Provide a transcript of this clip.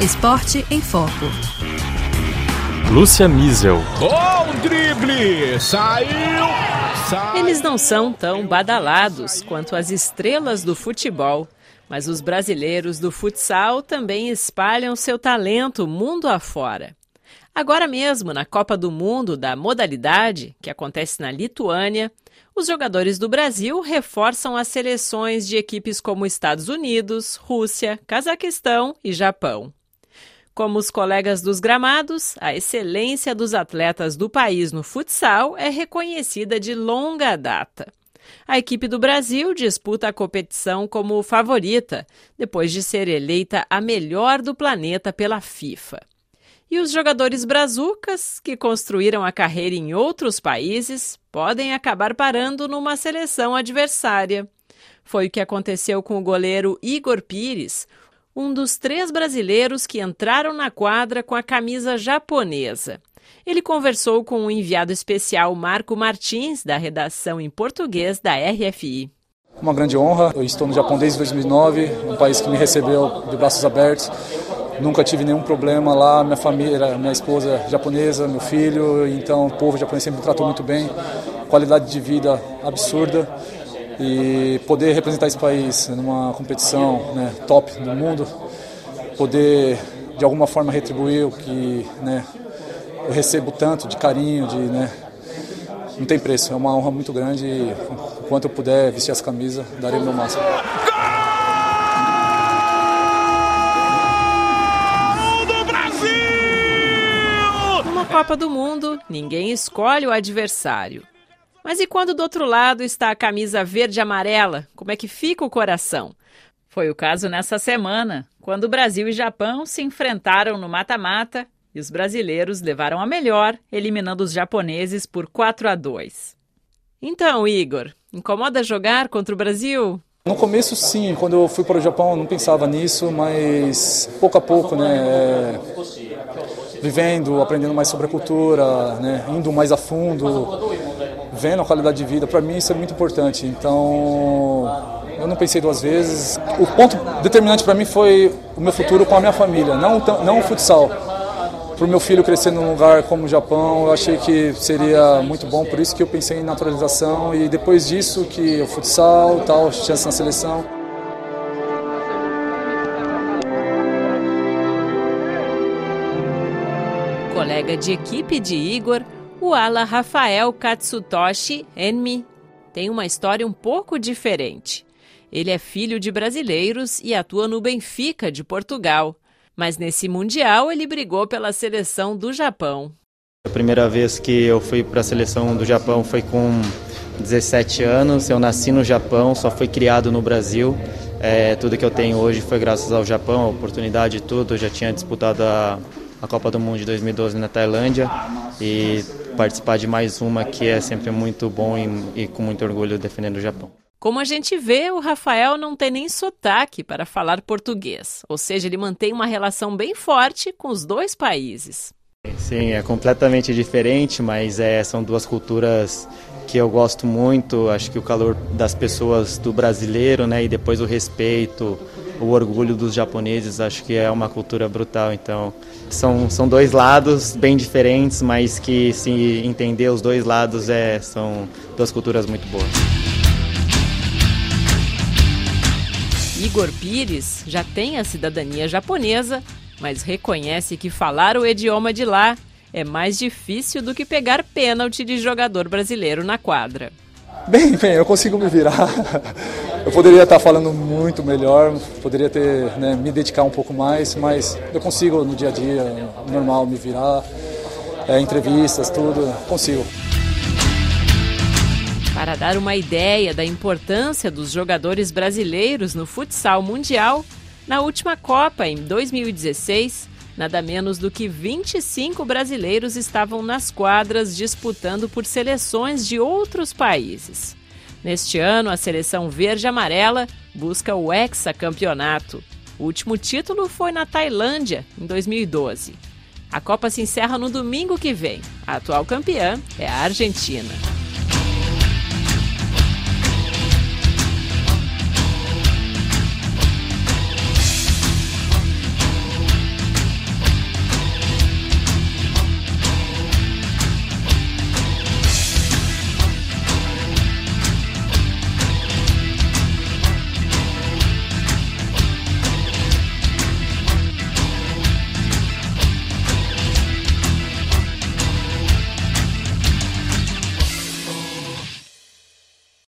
Esporte em Foco. Lúcia Miesel. Bom drible! Saiu! Saiu! Eles não são tão badalados quanto as estrelas do futebol, mas os brasileiros do futsal também espalham seu talento mundo afora. Agora mesmo, na Copa do Mundo da modalidade, que acontece na Lituânia, os jogadores do Brasil reforçam as seleções de equipes como Estados Unidos, Rússia, Cazaquistão e Japão. Como os colegas dos gramados, a excelência dos atletas do país no futsal é reconhecida de longa data. A equipe do Brasil disputa a competição como favorita, depois de ser eleita a melhor do planeta pela FIFA. E os jogadores brazucas, que construíram a carreira em outros países, podem acabar parando numa seleção adversária. Foi o que aconteceu com o goleiro Igor Pires, um dos três brasileiros que entraram na quadra com a camisa japonesa. Ele conversou com o enviado especial Marco Martins, da redação em português da RFI. Uma grande honra. Eu estou no Japão desde 2009, um país que me recebeu de braços abertos. Nunca tive nenhum problema lá, minha família, minha esposa japonesa, meu filho, então o povo japonês sempre me tratou muito bem. Qualidade de vida absurda e poder representar esse país numa competição né, top do mundo, poder de alguma forma retribuir o que né, eu recebo tanto de carinho, de né, não tem preço. É uma honra muito grande e enquanto eu puder vestir essa camisa, darei o meu máximo. Copa do Mundo, ninguém escolhe o adversário. Mas e quando do outro lado está a camisa verde e amarela? Como é que fica o coração? Foi o caso nessa semana, quando Brasil e Japão se enfrentaram no mata-mata e os brasileiros levaram a melhor, eliminando os japoneses por 4 a 2. Então, Igor, incomoda jogar contra o Brasil? No começo, sim. Quando eu fui para o Japão, não pensava nisso, mas pouco a pouco, né? É vivendo, aprendendo mais sobre a cultura, né, indo mais a fundo, vendo a qualidade de vida. Para mim isso é muito importante. Então eu não pensei duas vezes. O ponto determinante para mim foi o meu futuro com a minha família, não não o futsal. Para o meu filho crescer num lugar como o Japão, eu achei que seria muito bom, por isso que eu pensei em naturalização e depois disso que o futsal, tal, chance na seleção. colega de equipe de Igor, o ala Rafael Katsutoshi Enmi, tem uma história um pouco diferente. Ele é filho de brasileiros e atua no Benfica de Portugal. Mas nesse Mundial ele brigou pela seleção do Japão. A primeira vez que eu fui para a seleção do Japão foi com 17 anos. Eu nasci no Japão, só fui criado no Brasil. É, tudo que eu tenho hoje foi graças ao Japão, a oportunidade e tudo. Eu já tinha disputado a a Copa do Mundo de 2012 na Tailândia e participar de mais uma que é sempre muito bom e, e com muito orgulho defendendo o Japão. Como a gente vê, o Rafael não tem nem sotaque para falar português, ou seja, ele mantém uma relação bem forte com os dois países. Sim, é completamente diferente, mas é, são duas culturas que eu gosto muito. Acho que o calor das pessoas do brasileiro, né, e depois o respeito, o orgulho dos japoneses, acho que é uma cultura brutal. Então, são, são dois lados bem diferentes, mas que se entender os dois lados é, são duas culturas muito boas. Igor Pires já tem a cidadania japonesa, mas reconhece que falar o idioma de lá é mais difícil do que pegar pênalti de jogador brasileiro na quadra. Bem, bem, eu consigo me virar. Eu poderia estar falando muito melhor, poderia ter né, me dedicar um pouco mais, mas eu consigo no dia a dia, normal, me virar, é, entrevistas, tudo, consigo. Para dar uma ideia da importância dos jogadores brasileiros no futsal mundial, na última Copa, em 2016, nada menos do que 25 brasileiros estavam nas quadras disputando por seleções de outros países. Neste ano, a seleção verde-amarela busca o hexacampeonato. O último título foi na Tailândia, em 2012. A Copa se encerra no domingo que vem. A atual campeã é a Argentina.